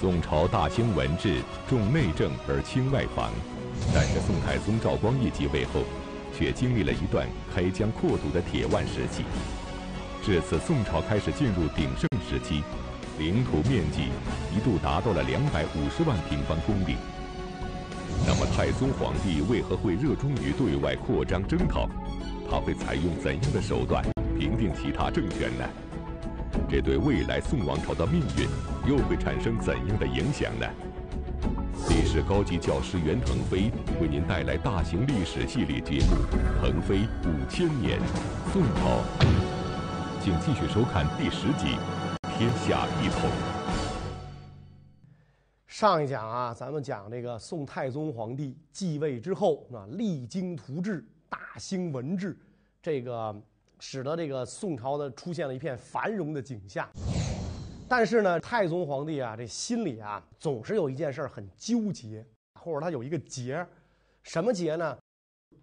宋朝大兴文治，重内政而轻外防，但是宋太宗赵光义继位后，却经历了一段开疆扩土的铁腕时期。至此，宋朝开始进入鼎盛时期，领土面积一度达到了两百五十万平方公里。那么，太宗皇帝为何会热衷于对外扩张征讨？他会采用怎样的手段平定其他政权呢？这对未来宋王朝的命运又会产生怎样的影响呢？历史高级教师袁腾飞为您带来大型历史系列节目《腾飞五千年·宋朝》，请继续收看第十集《天下一统》。上一讲啊，咱们讲这个宋太宗皇帝继位之后啊，励精图治，大兴文治，这个。使得这个宋朝的出现了一片繁荣的景象，但是呢，太宗皇帝啊，这心里啊总是有一件事很纠结，或者他有一个结，什么结呢？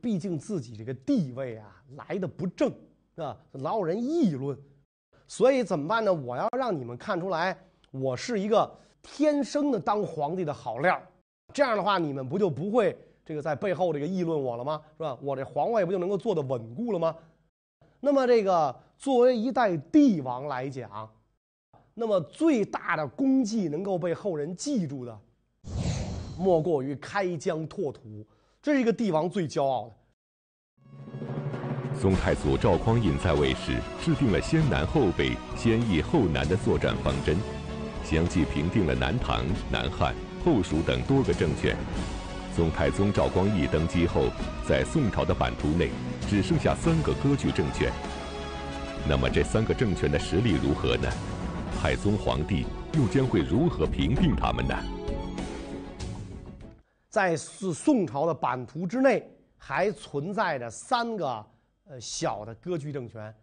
毕竟自己这个地位啊来的不正，是吧？老有人议论，所以怎么办呢？我要让你们看出来，我是一个天生的当皇帝的好料，这样的话，你们不就不会这个在背后这个议论我了吗？是吧？我这皇位不就能够坐得稳固了吗？那么，这个作为一代帝王来讲，那么最大的功绩能够被后人记住的，莫过于开疆拓土，这是一个帝王最骄傲的。宋太祖赵匡胤在位时，制定了先南后北、先易后难的作战方针，相继平定了南唐、南汉、后蜀等多个政权。宋太宗赵光义登基后，在宋朝的版图内只剩下三个割据政权。那么这三个政权的实力如何呢？太宗皇帝又将会如何平定他们呢？在宋宋朝的版图之内，还存在着三个呃小的割据政权，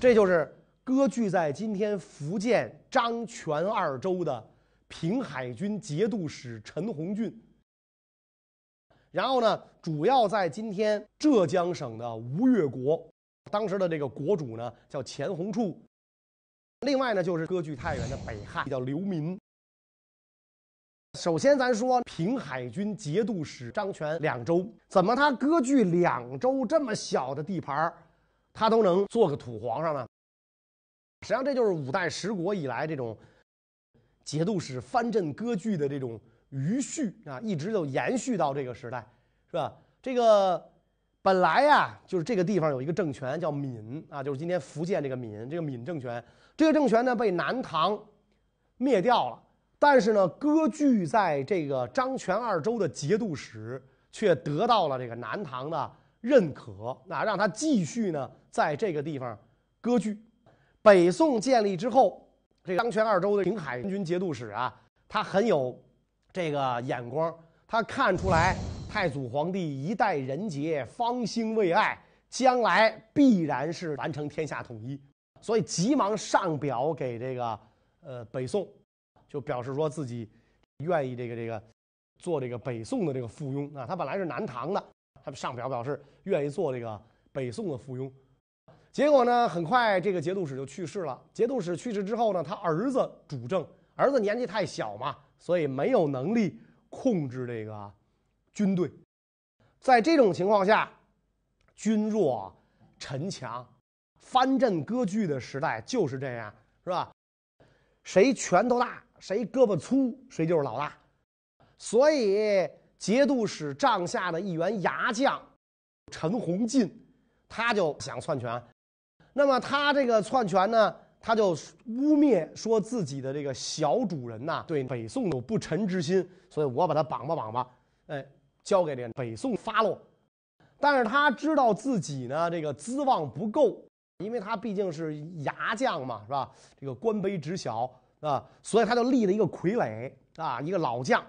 这就是割据在今天福建漳泉二州的平海军节度使陈洪俊。然后呢，主要在今天浙江省的吴越国，当时的这个国主呢叫钱弘处。另外呢，就是割据太原的北汉叫刘民。首先，咱说平海军节度使张全两州，怎么他割据两州这么小的地盘他都能做个土皇上呢？实际上，这就是五代十国以来这种节度使藩镇割据的这种。余绪啊，一直就延续到这个时代，是吧？这个本来呀，就是这个地方有一个政权叫闽啊，就是今天福建这个闽这个闽政权。这个政权呢被南唐灭掉了，但是呢，割据在这个漳泉二州的节度使却得到了这个南唐的认可，那让他继续呢在这个地方割据。北宋建立之后，这个漳泉二州的平海军节度使啊，他很有。这个眼光，他看出来太祖皇帝一代人杰，方兴未艾，将来必然是完成天下统一，所以急忙上表给这个呃北宋，就表示说自己愿意这个这个做这个北宋的这个附庸啊。他本来是南唐的，他上表表示愿意做这个北宋的附庸。结果呢，很快这个节度使就去世了。节度使去世之后呢，他儿子主政，儿子年纪太小嘛。所以没有能力控制这个军队，在这种情况下，君弱臣强，藩镇割据的时代就是这样，是吧？谁拳头大，谁胳膊粗，谁就是老大。所以节度使帐下的一员牙将陈洪进，他就想篡权。那么他这个篡权呢？他就污蔑说自己的这个小主人呐，对北宋有不臣之心，所以我把他绑吧绑吧，哎，交给这北宋发落。但是他知道自己呢这个资望不够，因为他毕竟是牙将嘛，是吧？这个官卑职小啊，所以他就立了一个傀儡啊，一个老将，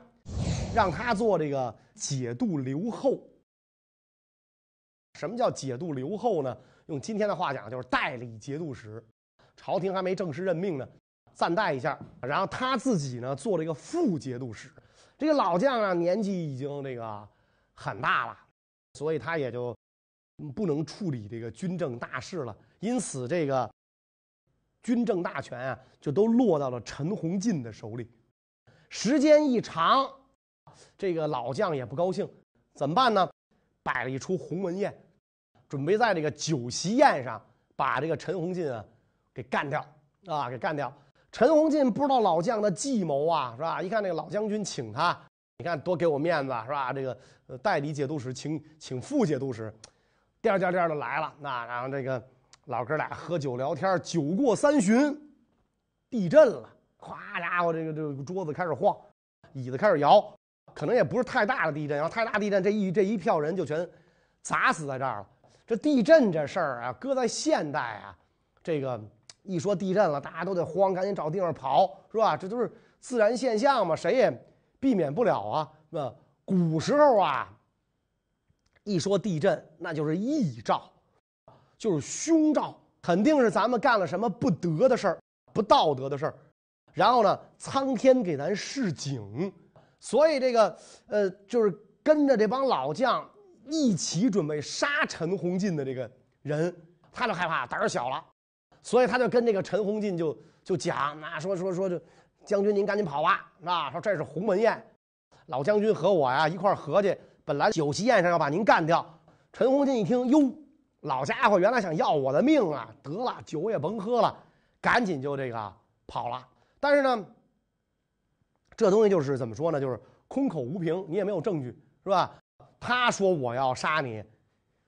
让他做这个解度留后。什么叫解度留后呢？用今天的话讲，就是代理节度使。朝廷还没正式任命呢，暂代一下，然后他自己呢做了一个副节度使。这个老将啊，年纪已经这个很大了，所以他也就不能处理这个军政大事了。因此，这个军政大权啊，就都落到了陈洪进的手里。时间一长，这个老将也不高兴，怎么办呢？摆了一出鸿门宴，准备在这个酒席宴上把这个陈洪进啊给干掉啊，给干掉。陈洪进不知道老将的计谋啊，是吧？一看这个老将军请他，你看多给我面子，是吧？这个代理节度使请请副节度使，颠颠颠的来了。那然后这个老哥俩喝酒聊天，酒过三巡，地震了，咵家伙，这个这个桌子开始晃，椅子开始摇，可能也不是太大的地震，要太大地震，这一这一票人就全砸死在这儿了。这地震这事儿啊，搁在现代啊，这个。一说地震了，大家都得慌，赶紧找地方跑，是吧？这都是自然现象嘛，谁也避免不了啊。那古时候啊，一说地震，那就是异兆，就是凶兆，肯定是咱们干了什么不得的事儿、不道德的事儿。然后呢，苍天给咱示警，所以这个呃，就是跟着这帮老将一起准备杀陈洪进的这个人，他就害怕，胆儿小了。所以他就跟这个陈洪进就就讲，那说说说，就将军您赶紧跑吧，是吧？说这是鸿门宴，老将军和我呀一块合计，本来酒席宴上要把您干掉。陈洪进一听，哟，老家伙原来想要我的命啊！得了，酒也甭喝了，赶紧就这个跑了。但是呢，这东西就是怎么说呢？就是空口无凭，你也没有证据，是吧？他说我要杀你，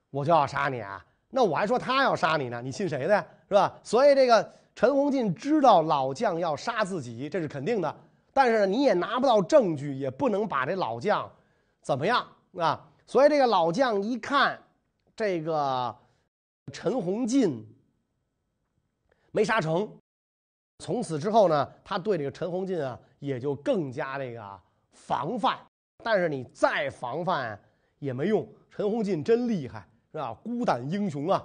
我就要杀你啊。那我还说他要杀你呢，你信谁的呀？是吧？所以这个陈洪进知道老将要杀自己，这是肯定的。但是你也拿不到证据，也不能把这老将怎么样啊？所以这个老将一看这个陈洪进没杀成，从此之后呢，他对这个陈洪进啊也就更加这个防范。但是你再防范也没用，陈洪进真厉害。是吧？孤胆英雄啊，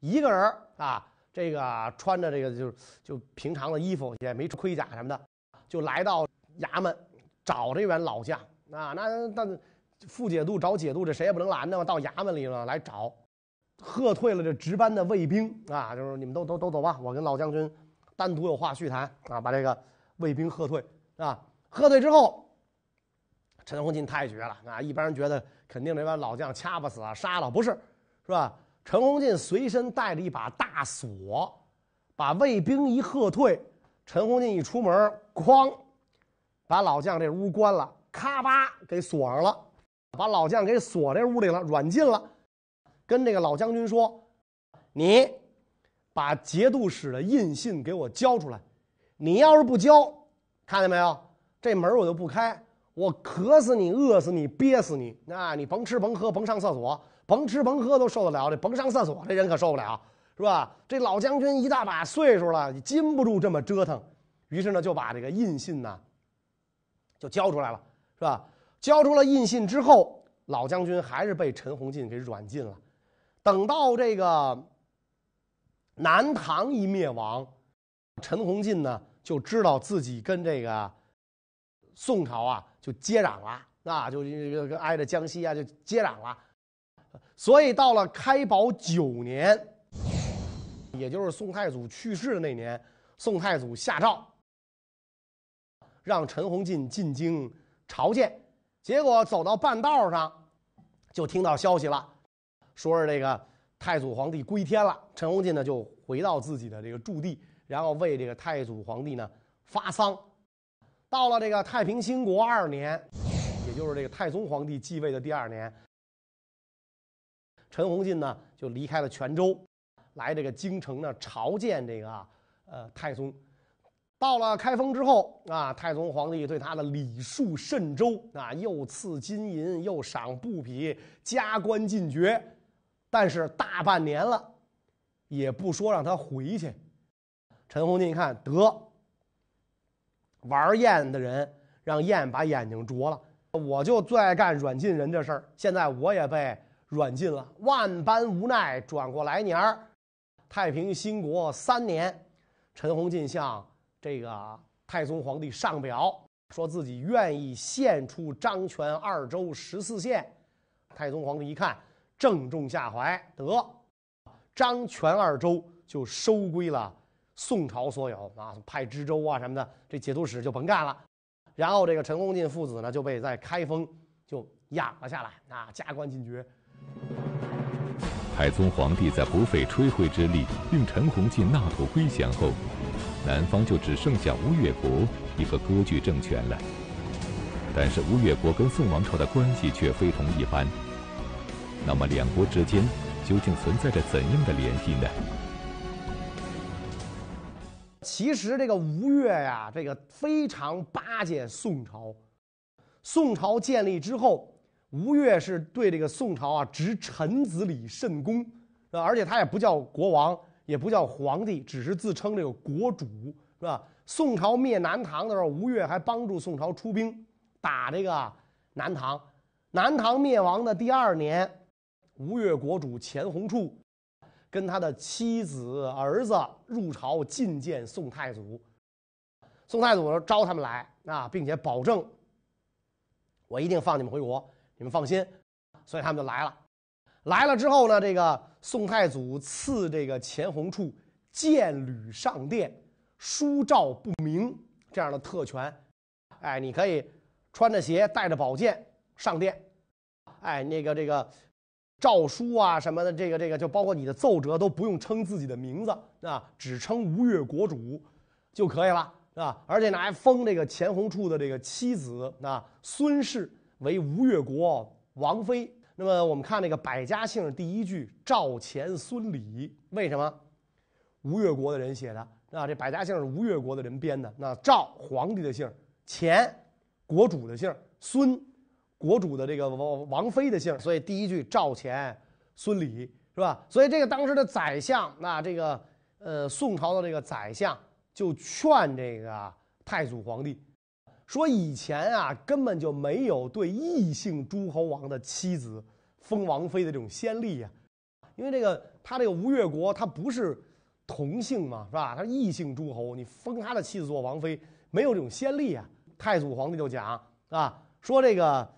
一个人啊，这个穿着这个就就平常的衣服，也没盔甲什么的，就来到衙门找这员老将啊。那那副解度找解度，这谁也不能拦着嘛。到衙门里了来找，喝退了这值班的卫兵啊，就是你们都都都走吧，我跟老将军单独有话叙谈啊。把这个卫兵喝退啊，喝退之后，陈洪进太绝了啊！一般人觉得肯定这帮老将掐不死啊，杀了不是。是吧？陈洪进随身带着一把大锁，把卫兵一喝退，陈洪进一出门，哐，把老将这屋关了，咔吧给锁上了，把老将给锁这屋里了，软禁了。跟这个老将军说：“你把节度使的印信给我交出来。你要是不交，看见没有？这门我就不开，我渴死你，饿死你，憋死你。那你甭吃甭喝，甭上厕所。”甭吃甭喝都受得了，这甭上厕所这人可受不了，是吧？这老将军一大把岁数了，禁不住这么折腾，于是呢就把这个印信呢就交出来了，是吧？交出了印信之后，老将军还是被陈洪进给软禁了。等到这个南唐一灭亡，陈洪进呢就知道自己跟这个宋朝啊就接壤了，啊，就挨着江西啊就接壤了。所以到了开宝九年，也就是宋太祖去世的那年，宋太祖下诏让陈洪进进京朝见。结果走到半道上，就听到消息了，说是这个太祖皇帝归天了。陈洪进呢就回到自己的这个驻地，然后为这个太祖皇帝呢发丧。到了这个太平兴国二年，也就是这个太宗皇帝继位的第二年。陈洪进呢，就离开了泉州，来这个京城呢朝见这个呃太宗。到了开封之后啊，太宗皇帝对他的礼数甚周啊，又赐金银，又赏布匹，加官进爵。但是大半年了，也不说让他回去。陈洪进一看，得玩燕的人让燕把眼睛啄了，我就最爱干软禁人这事儿。现在我也被。软禁了，万般无奈，转过来年儿，太平兴国三年，陈洪进向这个太宗皇帝上表，说自己愿意献出张权二州十四县。太宗皇帝一看，正中下怀，得张权二州就收归了宋朝所有啊，派知州啊什么的，这节度使就甭干了。然后这个陈洪进父子呢就被在开封就养了下来啊，加官进爵。太宗皇帝在不费吹灰之力令陈洪进纳土归降后，南方就只剩下吴越国一个割据政权了。但是吴越国跟宋王朝的关系却非同一般。那么两国之间究竟存在着怎样的联系呢？其实这个吴越呀，这个非常巴结宋朝。宋朝建立之后，吴越是对这个宋朝啊，执臣子礼甚恭，而且他也不叫国王，也不叫皇帝，只是自称这个国主，是吧？宋朝灭南唐的时候，吴越还帮助宋朝出兵打这个南唐。南唐灭亡的第二年，吴越国主钱弘处。跟他的妻子、儿子入朝觐见宋太祖，宋太祖说招他们来啊，并且保证我一定放你们回国，你们放心，所以他们就来了。来了之后呢，这个宋太祖赐这个钱弘处剑履上殿、书诏不明这样的特权，哎，你可以穿着鞋、带着宝剑上殿，哎，那个这个。诏书啊什么的，这个这个就包括你的奏折都不用称自己的名字啊，只称吴越国主就可以了啊。而且呢，还封这个钱弘处的这个妻子啊孙氏为吴越国王妃。那么我们看那个百家姓第一句赵钱孙李，为什么吴越国的人写的啊？这百家姓是吴越国的人编的。那赵皇帝的姓，钱国主的姓，孙。国主的这个王王妃的姓，所以第一句赵钱孙李是吧？所以这个当时的宰相，那这个呃宋朝的这个宰相就劝这个太祖皇帝说：以前啊根本就没有对异姓诸侯王的妻子封王妃的这种先例呀，因为这个他这个吴越国他不是同姓嘛是吧？他异姓诸侯，你封他的妻子做王妃没有这种先例啊。太祖皇帝就讲啊说这个。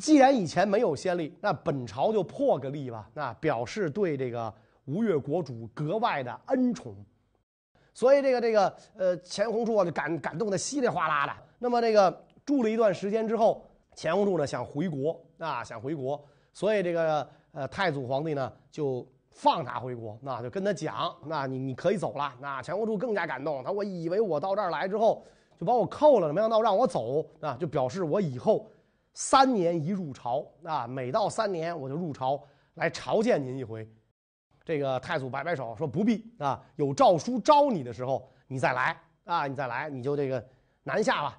既然以前没有先例，那本朝就破个例吧，那表示对这个吴越国主格外的恩宠。所以这个这个呃钱弘柱啊就感感动的稀里哗啦的。那么这个住了一段时间之后，钱弘柱呢想回国啊想回国，所以这个呃太祖皇帝呢就放他回国，那就跟他讲，那你你可以走了。那钱弘柱更加感动，他我以为我到这儿来之后就把我扣了，没想到让我走啊，就表示我以后。三年一入朝啊，每到三年我就入朝来朝见您一回。这个太祖摆摆手说不必啊，有诏书招你的时候你再来啊，你再来你就这个南下吧，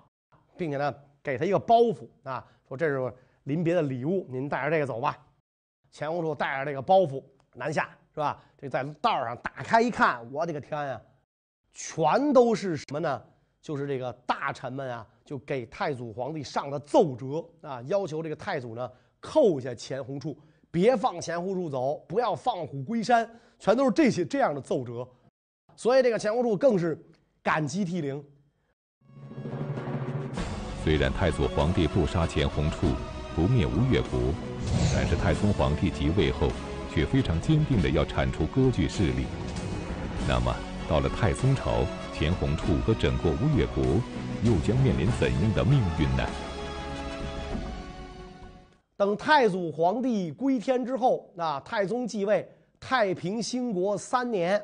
并且呢给他一个包袱啊，说这是临别的礼物，您带着这个走吧。钱弘处带着这个包袱南下是吧？这在道上打开一看，我的个天呀，全都是什么呢？就是这个大臣们啊。就给太祖皇帝上的奏折啊，要求这个太祖呢扣下钱弘处，别放钱弘处走，不要放虎归山，全都是这些这样的奏折。所以这个钱弘处更是感激涕零。虽然太祖皇帝不杀钱弘处，不灭吴越国，但是太宗皇帝即位后，却非常坚定的要铲除割据势力。那么到了太宗朝，钱弘处和整个吴越国。又将面临怎样的命运呢？等太祖皇帝归天之后，那太宗继位，太平兴国三年，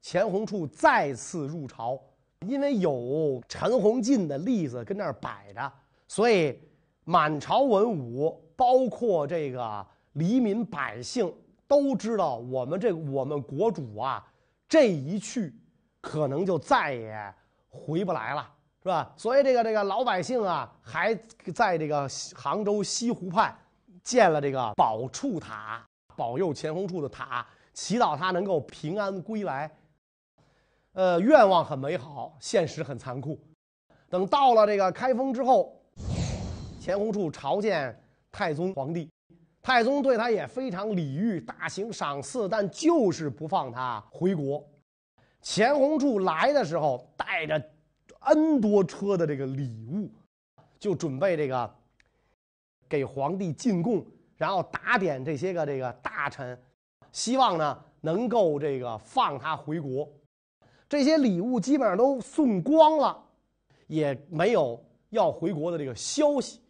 钱弘处再次入朝。因为有陈弘进的例子跟那儿摆着，所以满朝文武，包括这个黎民百姓，都知道我们这我们国主啊，这一去，可能就再也回不来了。是吧？所以这个这个老百姓啊，还在这个杭州西湖畔建了这个保处塔，保佑钱弘处的塔，祈祷他能够平安归来。呃，愿望很美好，现实很残酷。等到了这个开封之后，钱弘处朝见太宗皇帝，太宗对他也非常礼遇，大行赏赐，但就是不放他回国。钱弘处来的时候带着。N 多车的这个礼物，就准备这个给皇帝进贡，然后打点这些个这个大臣，希望呢能够这个放他回国。这些礼物基本上都送光了，也没有要回国的这个消息，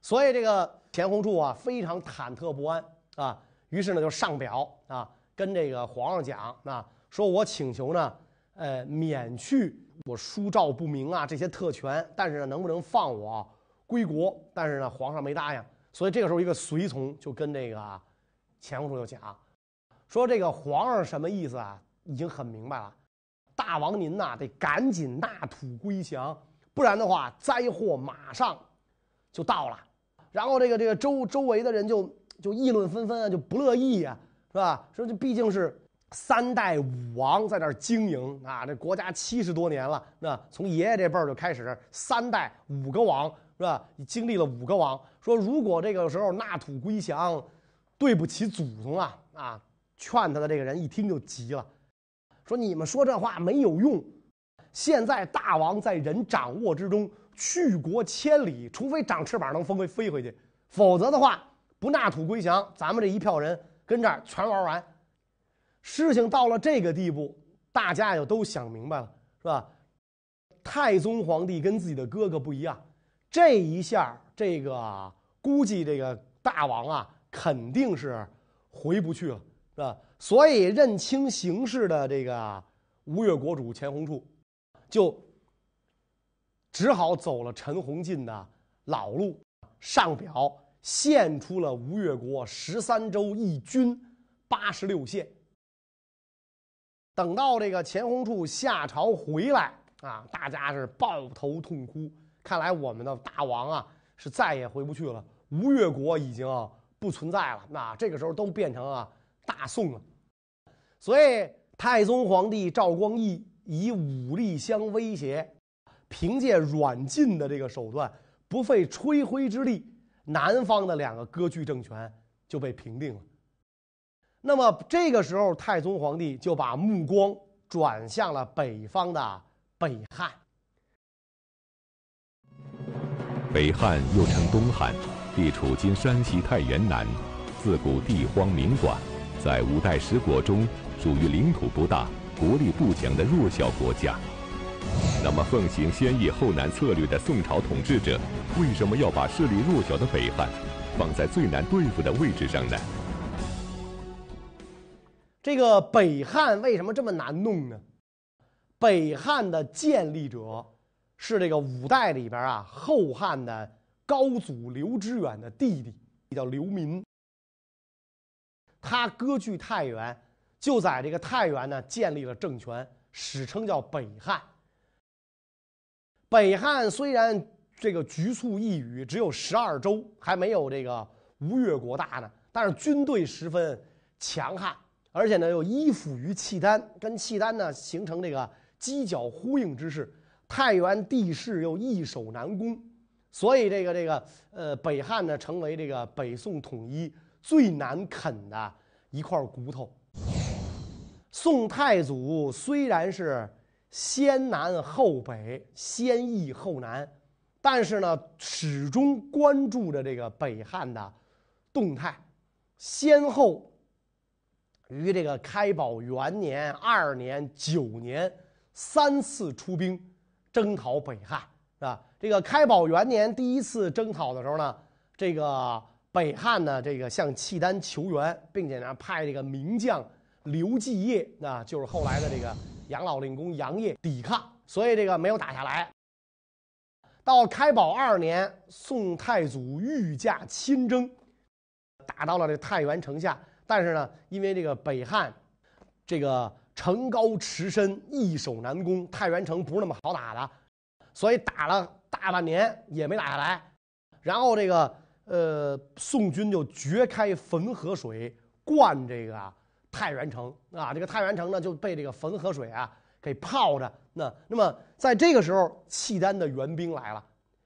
所以这个钱弘处啊非常忐忑不安啊，于是呢就上表啊跟这个皇上讲啊，说我请求呢，呃免去我书诏不明啊这些特权，但是能不能放我归国？但是呢皇上没答应，所以这个时候一个随从就跟这个钱弘处就讲，说这个皇上什么意思啊？已经很明白了。大王您呐，得赶紧纳土归降，不然的话，灾祸马上就到了。然后这个这个周周围的人就就议论纷纷啊，就不乐意呀，是吧？说这毕竟是三代武王在那儿经营啊，这国家七十多年了，那从爷爷这辈儿就开始三代五个王，是吧？你经历了五个王，说如果这个时候纳土归降，对不起祖宗啊啊！劝他的这个人一听就急了。说你们说这话没有用，现在大王在人掌握之中，去国千里，除非长翅膀能飞回飞回去，否则的话不纳土归降，咱们这一票人跟这儿全玩完。事情到了这个地步，大家也都想明白了，是吧？太宗皇帝跟自己的哥哥不一样，这一下这个估计这个大王啊肯定是回不去了，是吧？所以认清形势的这个吴越国主钱弘处，就只好走了陈洪进的老路，上表献出了吴越国十三州一军八十六县。等到这个钱弘处下朝回来啊，大家是抱头痛哭。看来我们的大王啊，是再也回不去了。吴越国已经不存在了，那这个时候都变成啊大宋了。所以，太宗皇帝赵光义以武力相威胁，凭借软禁的这个手段，不费吹灰之力，南方的两个割据政权就被平定了。那么，这个时候，太宗皇帝就把目光转向了北方的北汉。北汉又称东汉，地处今山西太原南，自古地荒民寡，在五代十国中。属于领土不大、国力不强的弱小国家。那么，奉行先易后难策略的宋朝统治者，为什么要把势力弱小的北汉放在最难对付的位置上呢？这个北汉为什么这么难弄呢？北汉的建立者是这个五代里边啊后汉的高祖刘知远的弟弟，叫刘民。他割据太原。就在这个太原呢，建立了政权，史称叫北汉。北汉虽然这个局促一隅，只有十二州，还没有这个吴越国大呢，但是军队十分强悍，而且呢又依附于契丹，跟契丹呢形成这个犄角呼应之势。太原地势又易守难攻，所以这个这个呃北汉呢，成为这个北宋统一最难啃的一块骨头。宋太祖虽然是先南后北，先易后难，但是呢，始终关注着这个北汉的动态，先后于这个开宝元年、二年、九年三次出兵征讨北汉，是吧？这个开宝元年第一次征讨的时候呢，这个北汉呢，这个向契丹求援，并且呢，派这个名将。刘继业，那就是后来的这个杨老令公杨业抵抗，所以这个没有打下来。到开宝二年，宋太祖御驾亲征，打到了这太原城下。但是呢，因为这个北汉这个城高池深，易守难攻，太原城不是那么好打的，所以打了大半年也没打下来。然后这个呃，宋军就掘开汾河水灌这个。太原城啊，这个太原城呢就被这个汾河水啊给泡着。那那么在这个时候，契丹的援兵来了。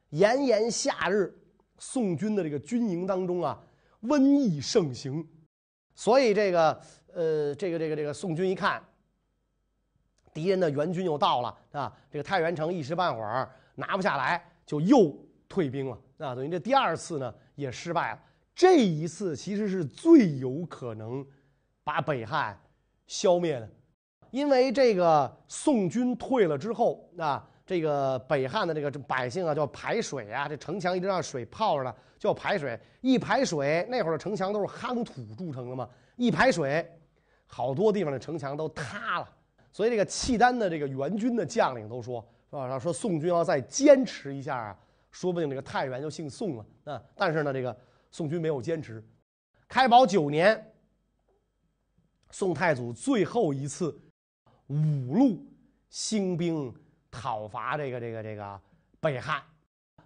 炎炎夏日，宋军的这个军营当中啊，瘟疫盛行。所以这个呃，这个这个这个宋军一看，敌人的援军又到了啊，这个太原城一时半会儿拿不下来，就又退兵了啊。等于这第二次呢也失败了。这一次其实是最有可能。把北汉消灭的，因为这个宋军退了之后啊，这个北汉的这个百姓啊，叫排水啊，这城墙一直让水泡着了，叫排水。一排水，那会儿的城墙都是夯土筑成的嘛，一排水，好多地方的城墙都塌了。所以这个契丹的这个援军的将领都说，是吧？说宋军要再坚持一下啊，说不定这个太原就姓宋了啊。但是呢，这个宋军没有坚持。开宝九年，宋太祖最后一次五路兴兵。讨伐这个这个这个北汉，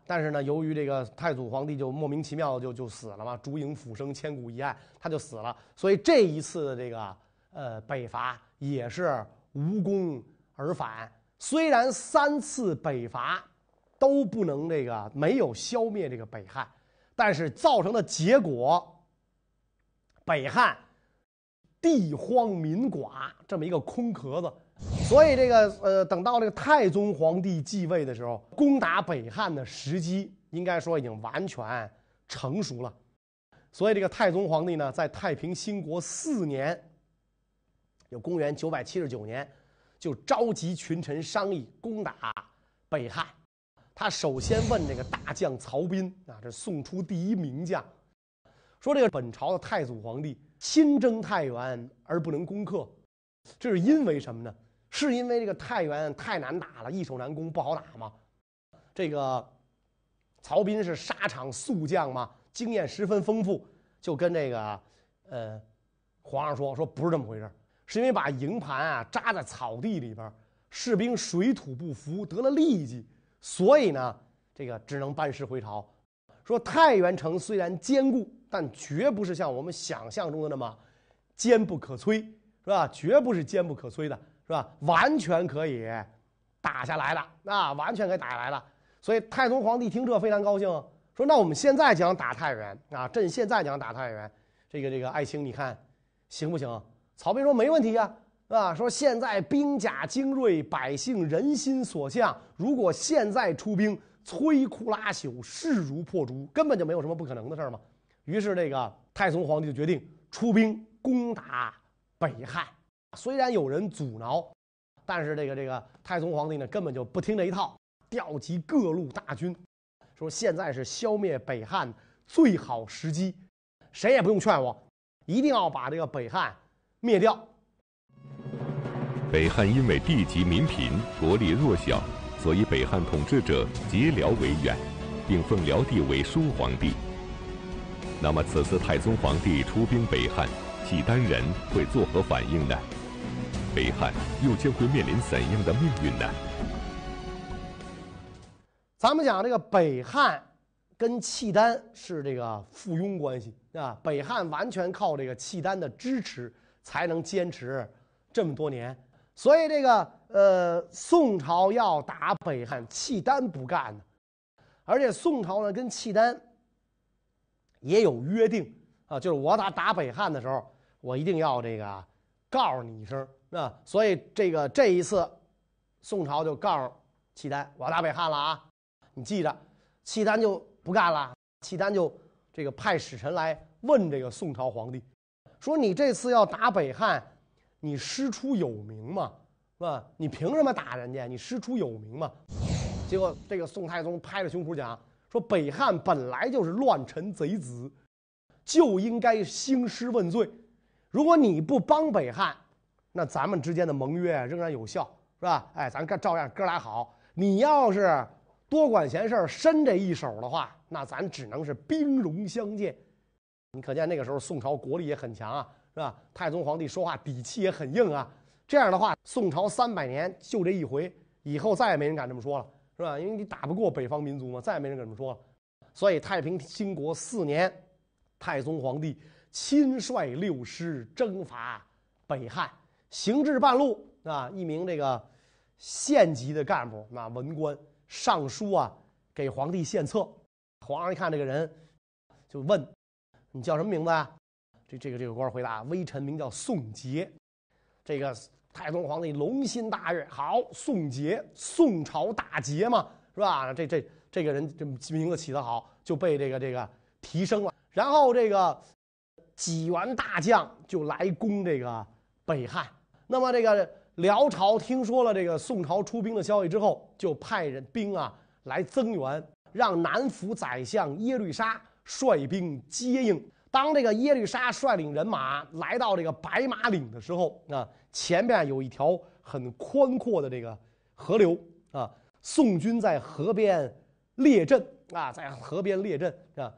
但是呢，由于这个太祖皇帝就莫名其妙就就死了嘛，烛影斧声，千古一案，他就死了。所以这一次的这个呃北伐也是无功而返。虽然三次北伐都不能这个没有消灭这个北汉，但是造成的结果，北汉地荒民寡这么一个空壳子。所以这个呃，等到这个太宗皇帝继位的时候，攻打北汉的时机应该说已经完全成熟了。所以这个太宗皇帝呢，在太平兴国四年，就公元九百七十九年，就召集群臣商议攻打北汉。他首先问这个大将曹彬啊，这宋初第一名将，说这个本朝的太祖皇帝亲征太原而不能攻克，这是因为什么呢？是因为这个太原太难打了，易守难攻，不好打吗？这个曹彬是沙场速将嘛，经验十分丰富，就跟这个呃皇上说说不是这么回事是因为把营盘啊扎在草地里边，士兵水土不服得了痢疾，所以呢这个只能班师回朝。说太原城虽然坚固，但绝不是像我们想象中的那么坚不可摧，是吧？绝不是坚不可摧的。是吧？完全可以打下来了，啊，完全可以打下来了。所以太宗皇帝听这非常高兴，说：“那我们现在讲打太原啊，朕现在讲打太原。这个这个爱卿，你看行不行？”曹彬说：“没问题呀，啊，说现在兵甲精锐，百姓人心所向。如果现在出兵，摧枯拉朽，势如破竹，根本就没有什么不可能的事儿嘛。”于是这个太宗皇帝就决定出兵攻打北汉。虽然有人阻挠，但是这个这个太宗皇帝呢，根本就不听这一套，调集各路大军，说现在是消灭北汉最好时机，谁也不用劝我，一定要把这个北汉灭掉。北汉因为地级民贫，国力弱小，所以北汉统治者结辽为远，并奉辽帝为叔皇帝。那么此次太宗皇帝出兵北汉，契丹人会作何反应呢？北汉又将会面临怎样的命运呢？咱们讲这个北汉跟契丹是这个附庸关系啊，北汉完全靠这个契丹的支持才能坚持这么多年。所以这个呃，宋朝要打北汉，契丹不干呢。而且宋朝呢跟契丹也有约定啊，就是我打打北汉的时候，我一定要这个告诉你一声。啊所以这个这一次，宋朝就告诉契丹，我要打北汉了啊！你记着，契丹就不干了。契丹就这个派使臣来问这个宋朝皇帝，说你这次要打北汉，你师出有名吗？是吧？你凭什么打人家？你师出有名吗？结果这个宋太宗拍着胸脯讲，说北汉本来就是乱臣贼子，就应该兴师问罪。如果你不帮北汉，那咱们之间的盟约仍然有效，是吧？哎，咱照样哥俩好。你要是多管闲事伸这一手的话，那咱只能是兵戎相见。你可见那个时候宋朝国力也很强啊，是吧？太宗皇帝说话底气也很硬啊。这样的话，宋朝三百年就这一回，以后再也没人敢这么说了，是吧？因为你打不过北方民族嘛，再也没人敢这么说了。所以太平兴国四年，太宗皇帝亲率六师征伐北汉。行至半路啊，一名这个县级的干部，那文官上书啊，给皇帝献策。皇上一看这个人，就问：“你叫什么名字啊？”这这个这个官回答：“微臣名叫宋杰。”这个太宗皇帝龙心大悦，好，宋杰，宋朝大杰嘛，是吧？这这这个人这名字起得好，就被这个这个提升了。然后这个几员大将就来攻这个北汉。那么这个辽朝听说了这个宋朝出兵的消息之后，就派人兵啊来增援，让南府宰相耶律沙率兵接应。当这个耶律沙率领人马来到这个白马岭的时候啊，前面有一条很宽阔的这个河流啊，宋军在河边列阵啊，在河边列阵啊，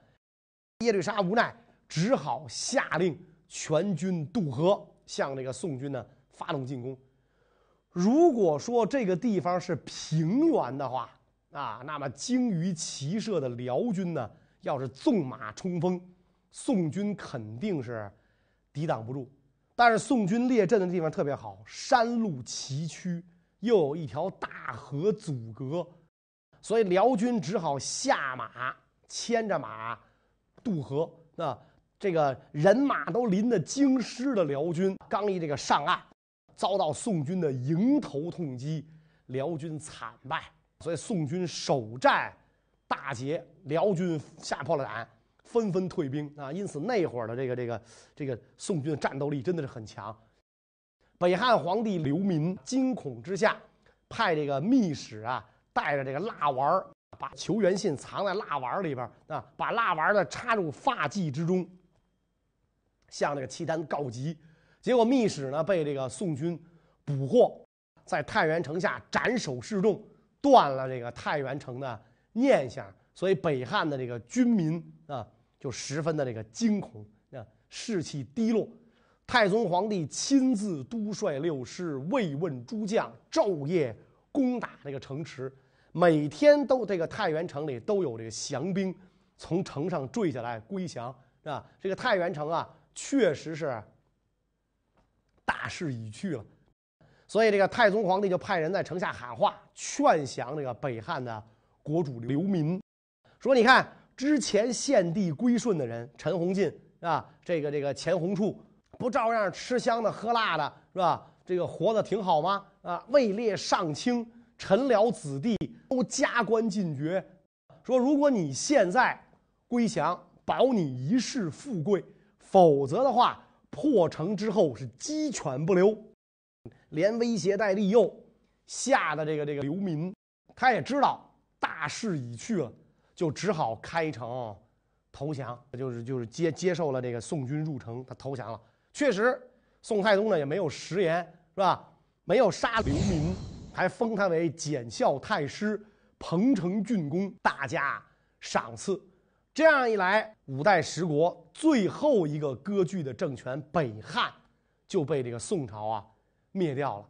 耶律沙无奈，只好下令全军渡河，向这个宋军呢发动进攻。如果说这个地方是平原的话啊，那么精于骑射的辽军呢，要是纵马冲锋。宋军肯定是抵挡不住，但是宋军列阵的地方特别好，山路崎岖，又有一条大河阻隔，所以辽军只好下马牵着马渡河。那这个人马都淋得精湿的辽军，刚一这个上岸，遭到宋军的迎头痛击，辽军惨败。所以宋军首战大捷，辽军吓破了胆。纷纷退兵啊！因此那会儿的这个这个这个宋军的战斗力真的是很强。北汉皇帝刘民惊恐之下，派这个密使啊，带着这个蜡丸把求援信藏在蜡丸里边啊，把蜡丸呢插入发髻之中，向这个契丹告急。结果密使呢被这个宋军捕获，在太原城下斩首示众，断了这个太原城的念想。所以北汉的这个军民啊。就十分的这个惊恐啊，士气低落。太宗皇帝亲自督率六师，慰问诸将，昼夜攻打这个城池，每天都这个太原城里都有这个降兵从城上坠下来归降，是吧？这个太原城啊，确实是大势已去了。所以这个太宗皇帝就派人在城下喊话，劝降这个北汉的国主刘民，说：“你看。”之前献帝归顺的人，陈洪进啊，这个这个钱弘处，不照样吃香的喝辣的，是吧？这个活得挺好吗？啊，位列上卿，陈辽子弟都加官进爵。说如果你现在归降，保你一世富贵；否则的话，破城之后是鸡犬不留，连威胁带利诱，吓得这个这个刘民，他也知道大势已去了。就只好开城投降，就是就是接接受了这个宋军入城，他投降了。确实，宋太宗呢也没有食言，是吧？没有杀刘民，还封他为检校太师、彭城郡公，大加赏赐。这样一来，五代十国最后一个割据的政权北汉就被这个宋朝啊灭掉了。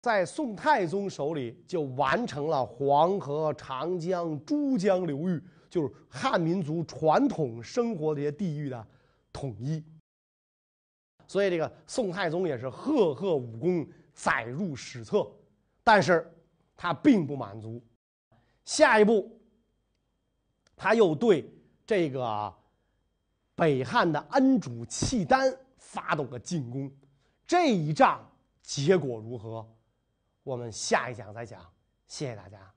在宋太宗手里，就完成了黄河、长江、珠江流域，就是汉民族传统生活这些地域的统一。所以，这个宋太宗也是赫赫武功，载入史册。但是，他并不满足，下一步，他又对这个北汉的恩主契丹发动了进攻。这一仗结果如何？我们下一讲再讲，谢谢大家。